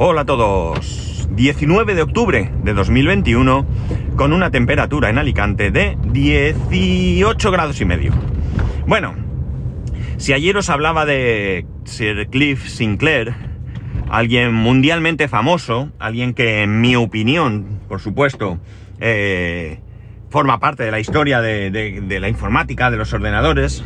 Hola a todos. 19 de octubre de 2021 con una temperatura en Alicante de 18 grados y medio. Bueno, si ayer os hablaba de Sir Cliff Sinclair, alguien mundialmente famoso, alguien que en mi opinión, por supuesto, eh, forma parte de la historia de, de la informática, de los ordenadores,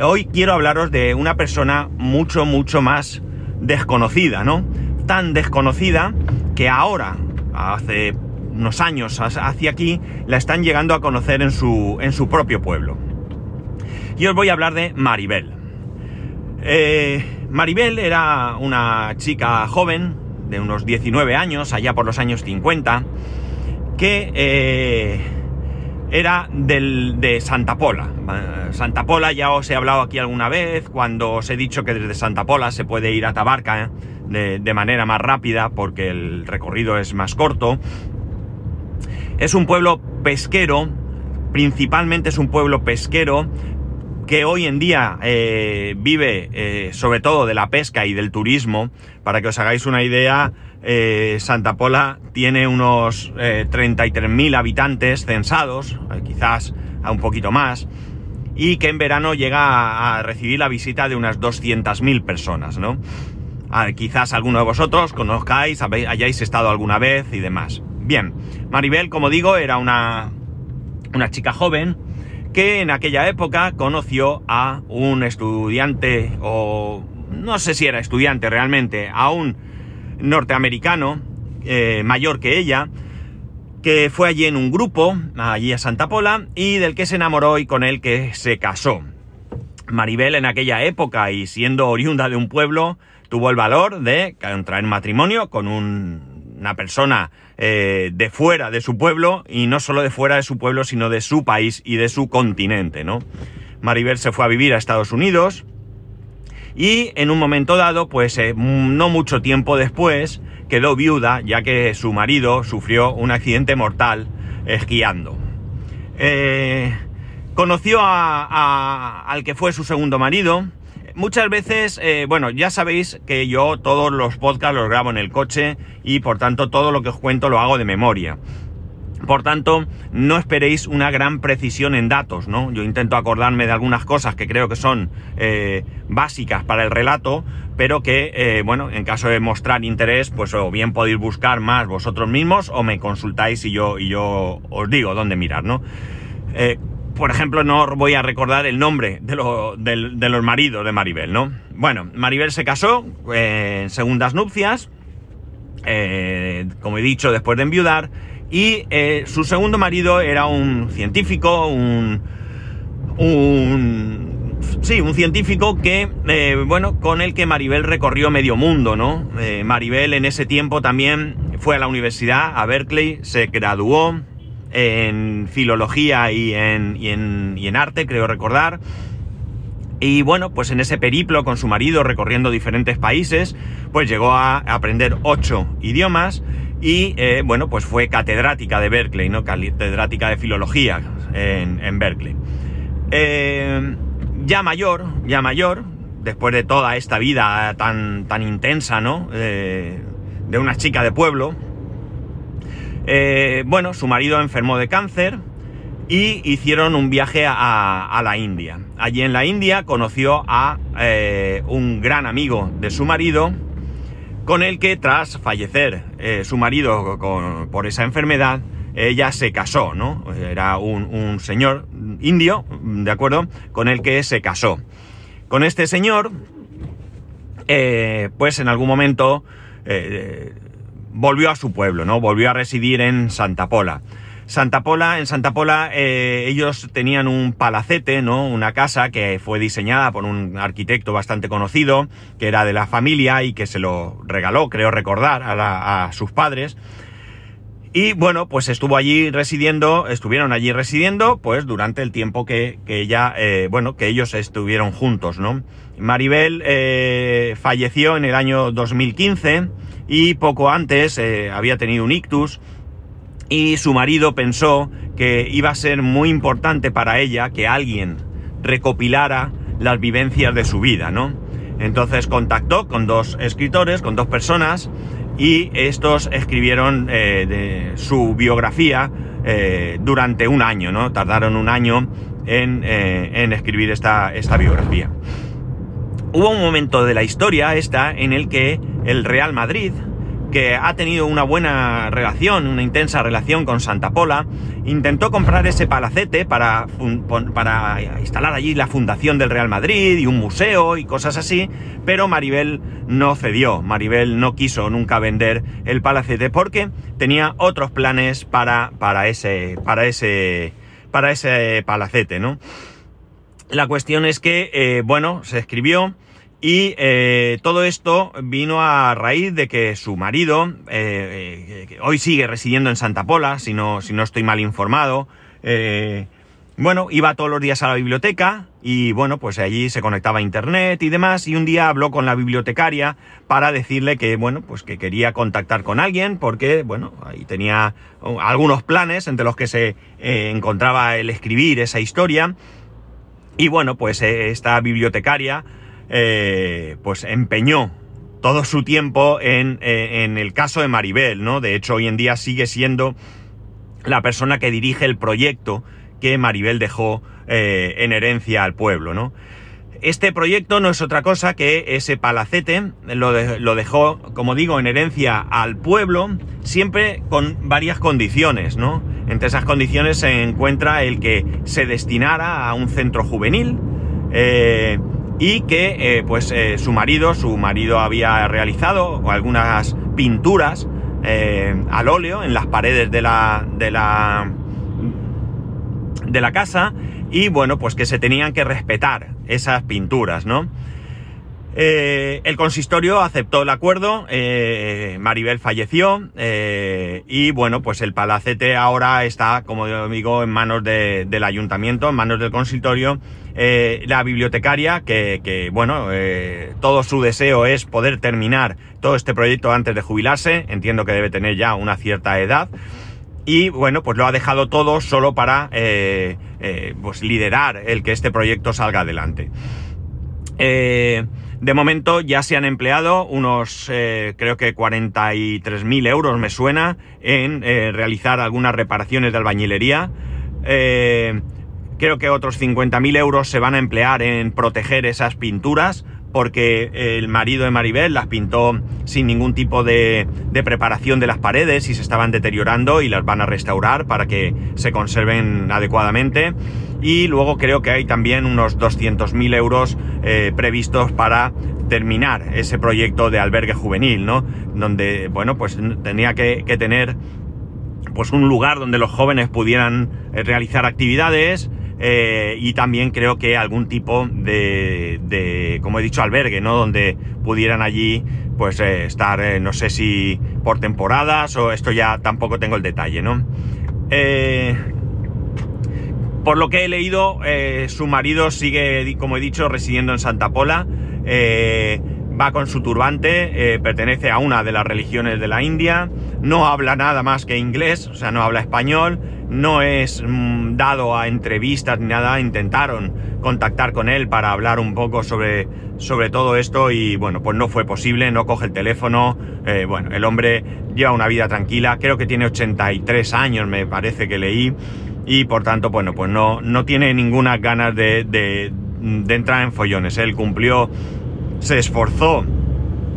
hoy quiero hablaros de una persona mucho, mucho más desconocida, ¿no? Tan desconocida que ahora, hace unos años hacia aquí, la están llegando a conocer en su, en su propio pueblo. Y os voy a hablar de Maribel. Eh, Maribel era una chica joven, de unos 19 años, allá por los años 50, que eh, era del, de Santa Pola. Santa Pola ya os he hablado aquí alguna vez, cuando os he dicho que desde Santa Pola se puede ir a Tabarca de, manera más rápida porque el recorrido es más corto. Es un pueblo pesquero, principalmente es un pueblo pesquero que hoy en día eh, vive eh, sobre todo de la pesca y del turismo. Para que os hagáis una idea, eh, Santa Pola tiene unos eh, 33.000 habitantes censados, quizás a un poquito más, y que en verano llega a, recibir la visita de unas 200.000 personas, ¿no? Ah, quizás alguno de vosotros conozcáis, hayáis estado alguna vez y demás. Bien, Maribel, como digo, era una, una chica joven que en aquella época conoció a un estudiante, o no sé si era estudiante realmente, a un norteamericano, eh, mayor que ella, que fue allí en un grupo, allí a Santa Pola, y del que se enamoró y con el que se casó. Maribel en aquella época y siendo oriunda de un pueblo, tuvo el valor de contraer matrimonio con una persona eh, de fuera de su pueblo, y no solo de fuera de su pueblo, sino de su país y de su continente, ¿no? Maribel se fue a vivir a Estados Unidos, y en un momento dado, pues eh, no mucho tiempo después, quedó viuda ya que su marido sufrió un accidente mortal esquiando. Eh, conoció a, al que fue su segundo marido. Muchas veces, eh, bueno, ya sabéis que yo todos los podcasts los grabo en el coche y por tanto todo lo que os cuento lo hago de memoria. Por tanto, no esperéis una gran precisión en datos, ¿no? Yo intento acordarme de algunas cosas que creo que son eh, básicas para el relato, pero que, eh, bueno, en caso de mostrar interés, pues o bien podéis buscar más vosotros mismos o me consultáis yo, y yo os digo dónde mirar, ¿no? Eh, por ejemplo, no voy a recordar el nombre de, los maridos de Maribel, ¿no? Bueno, Maribel se casó en segundas nupcias, como he dicho, después de enviudar, y eh, su segundo marido era un científico, un... un sí, un científico que, eh, bueno, con el que Maribel recorrió medio mundo, ¿no? Eh, Maribel en ese tiempo también fue a la universidad, a Berkeley, se graduó en filología y en, y en, y en arte, creo recordar. Y bueno, pues en ese periplo con su marido recorriendo diferentes países, pues llegó a aprender ocho idiomas y eh, bueno, pues fue catedrática de Berkeley, ¿no? Catedrática de filología en, Berkeley. Eh, ya mayor, ya mayor, después de toda esta vida tan, tan intensa, ¿no? Eh, de una chica de pueblo. Bueno, su marido enfermó de cáncer y hicieron un viaje a, la India. Allí en la India conoció a un gran amigo de su marido, con el que tras fallecer eh, su marido por esa enfermedad, ella se casó, ¿no? Era un, señor indio, ¿de acuerdo? Con el que se casó. Con este señor, eh, pues en algún momento eh, volvió a su pueblo, ¿no? Volvió a residir en Santa Pola. Santa Pola, en Santa Pola eh, ellos tenían un palacete, ¿no? Una casa que fue diseñada por un arquitecto bastante conocido, que era de la familia y que se lo regaló, creo recordar, a, sus padres. Y bueno, pues estuvo allí residiendo, estuvieron allí residiendo, pues durante el tiempo que, que ella, eh, bueno, que ellos estuvieron juntos, ¿no? Maribel eh, falleció en el año 2015 y poco antes había tenido un ictus y su marido pensó que iba a ser muy importante para ella que alguien recopilara las vivencias de su vida, ¿no? Entonces contactó con dos escritores, con dos personas, y estos escribieron su biografía durante un año, ¿no? Tardaron un año en, escribir esta, esta biografía. Hubo un momento de la historia esta en el que el Real Madrid, que ha tenido una buena relación, una intensa relación con Santa Pola, intentó comprar ese palacete para, para instalar allí la fundación del Real Madrid y un museo y cosas así, pero Maribel no cedió, Maribel no quiso nunca vender el palacete porque tenía otros planes para, para, ese, para, ese, para ese palacete, ¿no? La cuestión es que, eh, bueno, se escribió, y eh, todo esto vino a raíz de que su marido, eh, eh, hoy sigue residiendo en Santa Pola, si no, si no estoy mal informado, bueno, iba todos los días a la biblioteca y bueno, pues allí se conectaba a internet y demás y un día habló con la bibliotecaria para decirle que bueno, pues que quería contactar con alguien porque bueno, ahí tenía algunos planes entre los que se encontraba el escribir esa historia. Y bueno, pues esta bibliotecaria eh, pues empeñó todo su tiempo en, eh, en, el caso de Maribel, ¿no? De hecho, hoy en día sigue siendo la persona que dirige el proyecto que Maribel dejó eh, en herencia al pueblo, ¿no? Este proyecto no es otra cosa que ese palacete, lo, dejó, como digo, en herencia al pueblo, siempre con varias condiciones, ¿no? Entre esas condiciones se encuentra el que se destinara a un centro juvenil, y que eh, pues eh, su marido, su marido había realizado algunas pinturas eh, al óleo en las paredes de la, de la de la casa y bueno pues que se tenían que respetar esas pinturas, ¿no? El consistorio aceptó el acuerdo, Maribel falleció y bueno, pues el palacete ahora está, como digo, en manos del ayuntamiento, en manos del consistorio eh, la bibliotecaria, que, bueno, eh, todo su deseo es poder terminar todo este proyecto antes de jubilarse, entiendo que debe tener ya una cierta edad, y bueno, pues lo ha dejado todo solo para eh, pues liderar el que este proyecto salga adelante. De momento ya se han empleado unos, creo que 43.000 euros me suena, en realizar algunas reparaciones de albañilería. Creo que otros 50.000 euros se van a emplear en proteger esas pinturas porque el marido de Maribel las pintó sin ningún tipo de, preparación de las paredes y se estaban deteriorando y las van a restaurar para que se conserven adecuadamente. Y luego creo que hay también unos 200.000 euros eh, previstos para terminar ese proyecto de albergue juvenil, ¿no? Donde, bueno, pues tenía que, tener pues un lugar donde los jóvenes pudieran eh, realizar actividades, eh, y también creo que algún tipo de, como he dicho, albergue, ¿no? Donde pudieran allí, pues, estar, no sé si por temporadas o esto ya tampoco tengo el detalle, ¿no? Por lo que he leído, su marido sigue, como he dicho, residiendo en Santa Pola va con su turbante, pertenece a una de las religiones de la India, no habla nada más que inglés, o sea, no habla español, no es mm, dado a entrevistas ni nada, intentaron contactar con él para hablar un poco sobre, sobre todo esto y bueno, pues no fue posible, no coge el teléfono, eh, bueno, el hombre lleva una vida tranquila, creo que tiene 83 años, me parece que leí, y por tanto, bueno, pues no, no tiene ninguna ganas de, de, de entrar en follones, él cumplió, se esforzó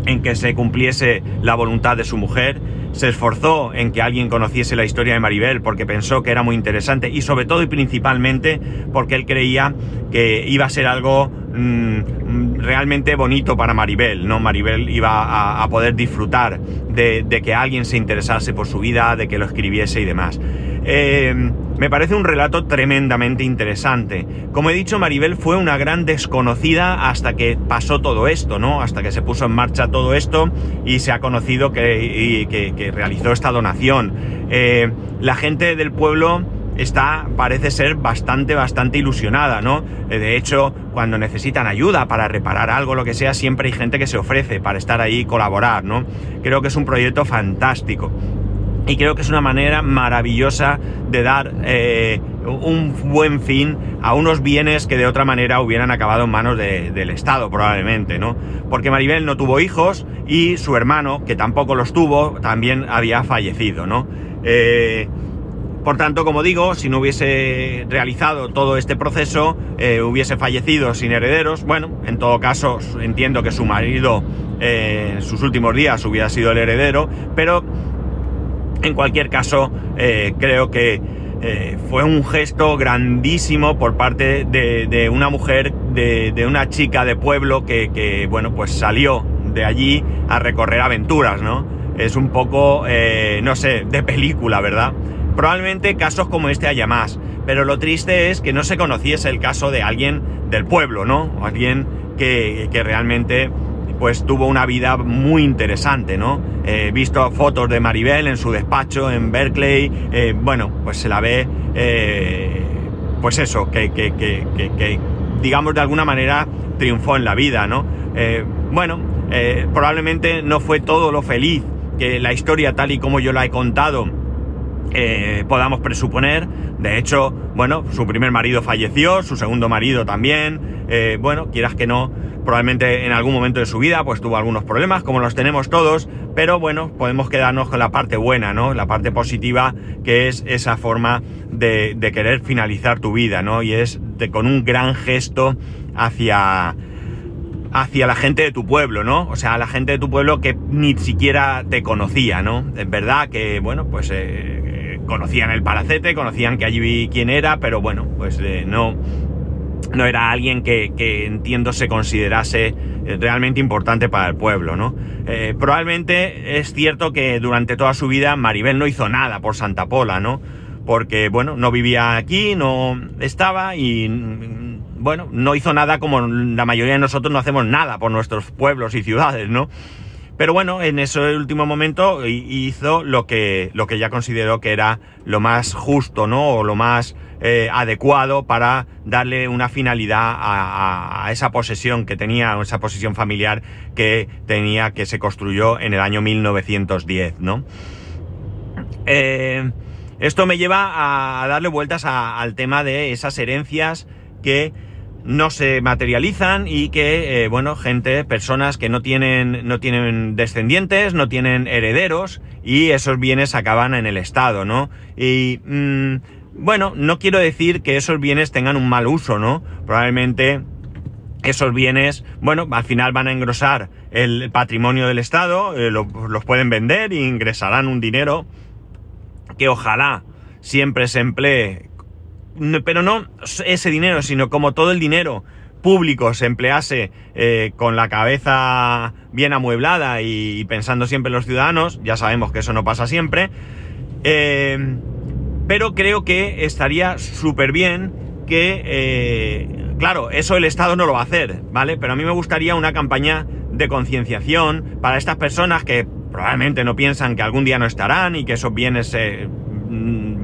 en que se cumpliese la voluntad de su mujer, se esforzó en que alguien conociese la historia de Maribel porque pensó que era muy interesante y sobre todo y principalmente porque él creía que iba a ser algo mm, realmente bonito para Maribel, ¿no? Maribel iba a, poder disfrutar de, que alguien se interesase por su vida, de que lo escribiese y demás. Eh, me parece un relato tremendamente interesante. Como he dicho, Maribel fue una gran desconocida hasta que pasó todo esto, ¿no? Hasta que se puso en marcha todo esto y se ha conocido que, realizó esta donación. Eh, la gente del pueblo está, parece ser bastante, bastante ilusionada, ¿no? Eh, de hecho, cuando necesitan ayuda para reparar algo, lo que sea, siempre hay gente que se ofrece para estar ahí y colaborar, ¿no? Creo que es un proyecto fantástico. Y creo que es una manera maravillosa de dar eh, un buen fin a unos bienes que de otra manera hubieran acabado en manos del Estado, probablemente, ¿no? Porque Maribel no tuvo hijos y su hermano, que tampoco los tuvo, también había fallecido, ¿no? Eh, por tanto, como digo, si no hubiese realizado todo este proceso, eh, hubiese fallecido sin herederos. Bueno, en todo caso, entiendo que su marido en sus últimos días hubiera sido el heredero, pero en cualquier caso, eh, creo que eh, fue un gesto grandísimo por parte de, una mujer, de, una chica de pueblo que, bueno, pues salió de allí a recorrer aventuras, ¿no? Es un poco, eh, no sé, de película, ¿verdad? Probablemente casos como este haya más, pero lo triste es que no se conociese el caso de alguien del pueblo, ¿no? O alguien que, que realmente pues tuvo una vida muy interesante, ¿no? He visto fotos de Maribel en su despacho en Berkeley, eh, bueno, pues se la ve, eh, pues eso, que, que, digamos de alguna manera triunfó en la vida, ¿no? Eh, bueno, probablemente no fue todo lo feliz que la historia tal y como yo la he contado podamos presuponer. De hecho, bueno, su primer marido falleció, su segundo marido también. bueno, quieras que no, probablemente en algún momento de su vida pues tuvo algunos problemas, como los tenemos todos, pero bueno, podemos quedarnos con la parte buena, ¿no? La parte positiva que es esa forma de, querer finalizar tu vida, ¿no? Y es con un gran gesto hacia hacia la gente de tu pueblo, ¿no? O sea, la gente de tu pueblo que ni siquiera te conocía, ¿no? Es verdad que, bueno, pues eh, conocían el palacete, conocían que allí quién era, pero bueno, pues eh, no, no era alguien que, entiendo se considerase eh, realmente importante para el pueblo, ¿no? Eh, probablemente es cierto que durante toda su vida Maribel no hizo nada por Santa Pola, ¿no? Porque, bueno, no vivía aquí, no estaba y, mm, bueno, no hizo nada como la mayoría de nosotros no hacemos nada por nuestros pueblos y ciudades, ¿no? Pero bueno, en ese último momento hizo lo que, lo que ya consideró que era lo más justo, ¿no? O lo más eh, adecuado para darle una finalidad a, esa posesión que tenía, esa posesión familiar que tenía, que se construyó en el año 1910, ¿no? Eh, esto me lleva a darle vueltas al tema de esas herencias que no se materializan y que, eh, bueno, gente, personas que no tienen, no tienen descendientes, no tienen herederos y esos bienes acaban en el Estado, ¿no? Y, mm, bueno, no quiero decir que esos bienes tengan un mal uso, ¿no? Probablemente esos bienes, bueno, al final van a engrosar el patrimonio del Estado, eh, los pueden vender e ingresarán un dinero que ojalá siempre se emplee pero no ese dinero, sino como todo el dinero público se emplease eh, con la cabeza bien amueblada y, pensando siempre en los ciudadanos, ya sabemos que eso no pasa siempre, eh, pero creo que estaría súper bien que, eh, claro, eso el Estado no lo va a hacer, ¿vale? Pero a mí me gustaría una campaña de concienciación para estas personas que probablemente no piensan que algún día no estarán y que esos bienes se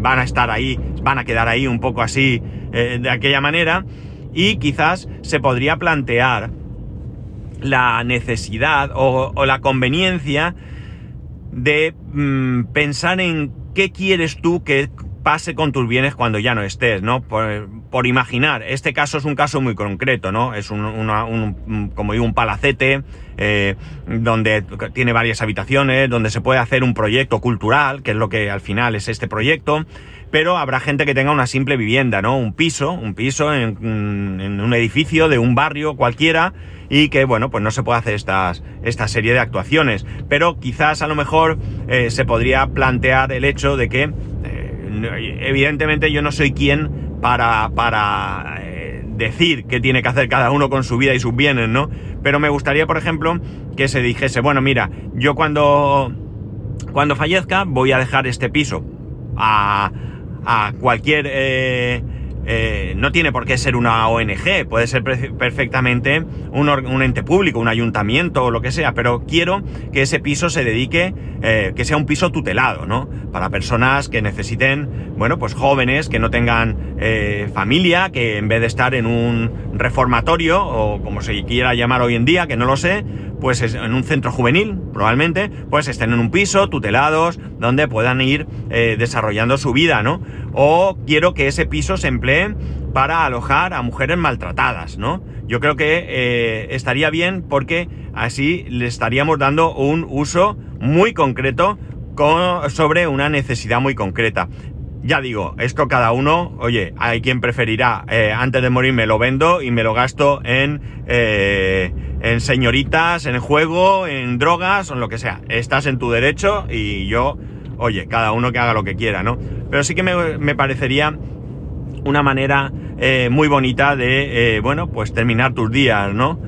van a estar ahí, van a quedar ahí un poco así, eh, de aquella manera, y quizás se podría plantear la necesidad o, la conveniencia de mm, pensar en qué quieres tú que pase con tus bienes cuando ya no estés, ¿no? Imaginar, este caso es un caso muy concreto, ¿no? Es un, como digo, un palacete eh, donde tiene varias habitaciones, donde se puede hacer un proyecto cultural, que es lo que al final es este proyecto, pero habrá gente que tenga una simple vivienda, ¿no? Un piso, un piso en, un edificio de un barrio cualquiera y que, bueno, pues no se puede hacer estas, esta serie de actuaciones, pero quizás a lo mejor eh, se podría plantear el hecho de que evidentemente yo no soy quien para, para eh, decir qué tiene que hacer cada uno con su vida y sus bienes, ¿no? Pero me gustaría, por ejemplo, que se dijese, bueno, mira, yo cuando, cuando fallezca voy a dejar este piso a, a cualquier... Eh, eh, no tiene por qué ser una ONG, puede ser perfectamente un, ente público, un ayuntamiento o lo que sea, pero quiero que ese piso se dedique, eh, que sea un piso tutelado, ¿no? Para personas que necesiten, bueno, pues jóvenes que no tengan eh, familia, que en vez de estar en un reformatorio o como se quiera llamar hoy en día, que no lo sé, pues en un centro juvenil, probablemente, pues estén en un piso, tutelados, donde puedan ir eh, desarrollando su vida, ¿no? O quiero que ese piso se emplee para alojar a mujeres maltratadas, ¿no? Yo creo que eh, estaría bien porque así le estaríamos dando un uso muy concreto sobre una necesidad muy concreta. Ya digo, esto cada uno, oye, hay quien preferirá, eh, antes de morir me lo vendo y me lo gasto en, eh, en señoritas, en juego, en drogas en lo que sea. Estás en tu derecho y yo, oye, cada uno que haga lo que quiera, ¿no? Pero sí que me, parecería una manera eh, muy bonita de, bueno, pues terminar tus días, ¿no?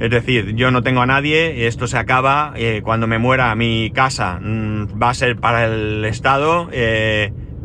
Es decir, yo no tengo a nadie, esto se acaba, cuando me muera mi casa mm, va a ser para el Estado,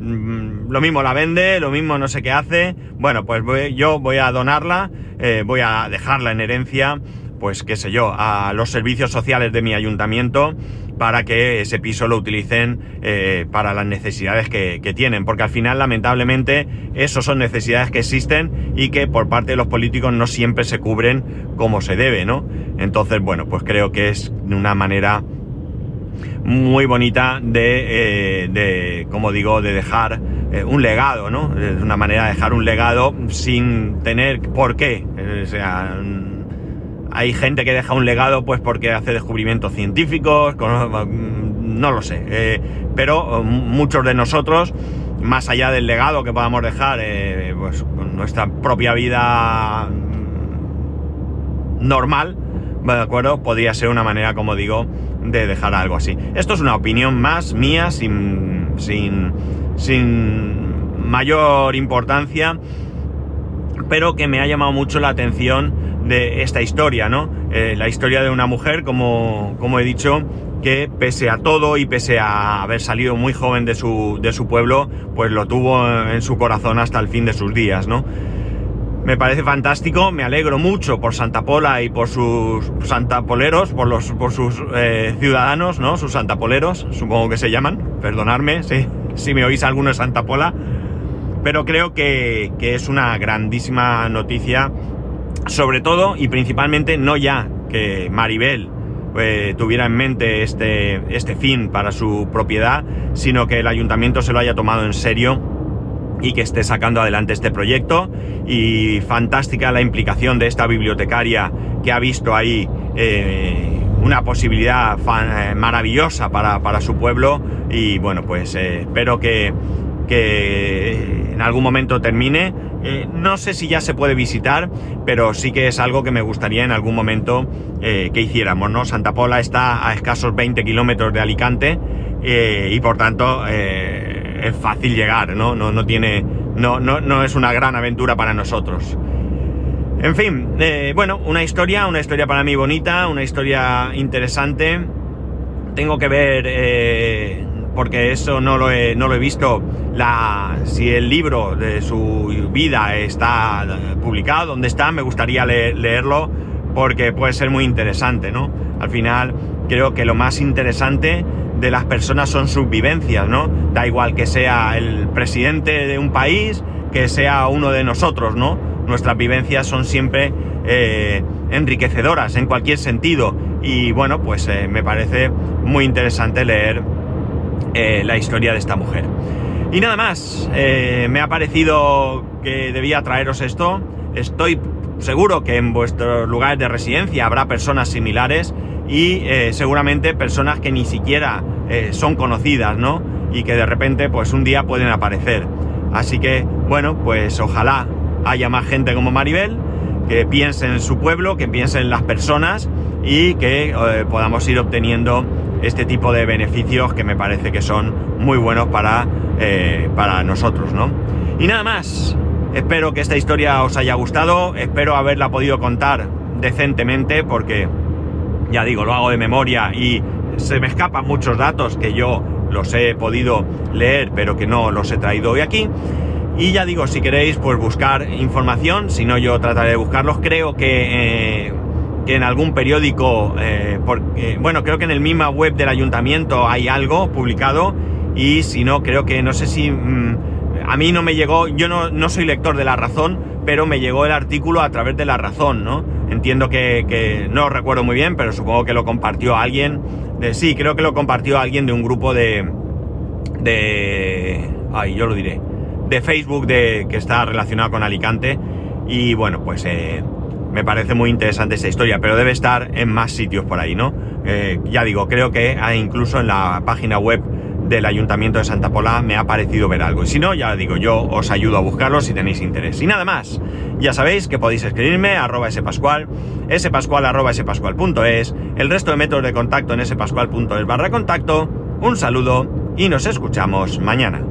Mm, lo mismo la vende, lo mismo no sé qué hace. Bueno, pues yo voy a donarla, eh, voy a dejarla en herencia, pues qué sé yo, a los servicios sociales de mi ayuntamiento para que ese piso lo utilicen eh, para las necesidades que, tienen, porque al final lamentablemente esos son necesidades que existen y que por parte de los políticos no siempre se cubren como se debe, ¿no? Entonces, bueno, pues creo que es una manera muy bonita de, eh, de como digo, de dejar eh, un legado, ¿no? Es una manera de dejar un legado sin tener por qué. O sea, hay gente que deja un legado pues porque hace descubrimientos científicos, no lo sé. Eh, pero muchos de nosotros, más allá del legado que podamos dejar, pues con nuestra propia vida normal, ¿de acuerdo? Podría ser una manera, como digo, de dejar algo así. Esto es una opinión más mía, sin, sin, sin mayor importancia, pero que me ha llamado mucho la atención de esta historia, ¿no? Eh, la historia de una mujer, como, como he dicho, que pese a todo y pese a haber salido muy joven de su, de su pueblo, pues lo tuvo en su corazón hasta el fin de sus días, ¿no? Me parece fantástico, me alegro mucho por Santa Pola y por sus santapoleros, por, los, por sus eh, ciudadanos, ¿no? Sus santapoleros, supongo que se llaman, perdonadme si, si me oís alguno de Santa Pola, pero creo que, es una grandísima noticia, sobre todo y principalmente no ya que Maribel eh, tuviera en mente este, este fin para su propiedad, sino que el ayuntamiento se lo haya tomado en serio y que esté sacando adelante este proyecto. Y fantástica la implicación de esta bibliotecaria que ha visto ahí eh, una posibilidad eh, maravillosa para, su pueblo. Y bueno, pues eh, espero que, que, en algún momento termine. no sé si ya se puede visitar, pero sí que es algo que me gustaría en algún momento que hiciéramos, ¿no? Santa Pola está a escasos 20 kilómetros de Alicante y por tanto es fácil llegar, ¿no? No, no tiene. No, no, no es una gran aventura para nosotros. En fin, eh, bueno, una historia, una historia para mí bonita, una historia interesante. Tengo que ver, eh, porque eso no lo, he, no lo he visto, la, si el libro de su vida está publicado, dónde está, me gustaría leerlo, porque puede ser muy interesante, ¿no? Al final, creo que lo más interesante de las personas son sus vivencias, ¿no? Da igual que sea el presidente de un país, que sea uno de nosotros, ¿no? Nuestras vivencias son siempre eh, enriquecedoras en cualquier sentido. Y bueno, pues eh, me parece muy interesante leer eh, la historia de esta mujer. Y nada más, me ha parecido que debía traeros esto. Estoy seguro que en vuestros lugares de residencia habrá personas similares y seguramente personas que ni siquiera eh, son conocidas, ¿no? Y que de repente, pues un día pueden aparecer. Así que, bueno, pues ojalá haya más gente como Maribel, que piense en su pueblo, que piense en las personas y que eh, podamos ir obteniendo este tipo de beneficios que me parece que son muy buenos para, eh, para nosotros, ¿no? Y nada más, espero que esta historia os haya gustado, espero haberla podido contar decentemente porque, ya digo, lo hago de memoria y se me escapan muchos datos que yo los he podido leer, pero que no los he traído hoy aquí. Y ya digo, si queréis, pues buscar información, si no yo trataré de buscarlos. Creo que, eh, que en algún periódico, eh, bueno, creo que en el misma web del ayuntamiento hay algo publicado y si no, creo que no sé si... Mm, a mí no me llegó, yo no, no soy lector de La Razón, pero me llegó el artículo a través de La Razón, ¿no? entiendo que, no recuerdo muy bien, pero supongo que lo compartió alguien. De, sí, creo que lo compartió alguien de un grupo de. de. ay, yo lo diré. De Facebook de, que está relacionado con Alicante. Y bueno, pues eh, me parece muy interesante esa historia, pero debe estar en más sitios por ahí, ¿no? Eh, ya digo, creo que incluso en la página web del Ayuntamiento de Santa Pola me ha parecido ver algo. Y si no, ya digo, yo os ayudo a buscarlo si tenéis interés. Y nada más, ya sabéis que podéis escribirme a arroba spascual, spascual arroba el resto de métodos de contacto en spascual.es barra contacto. Un saludo y nos escuchamos mañana.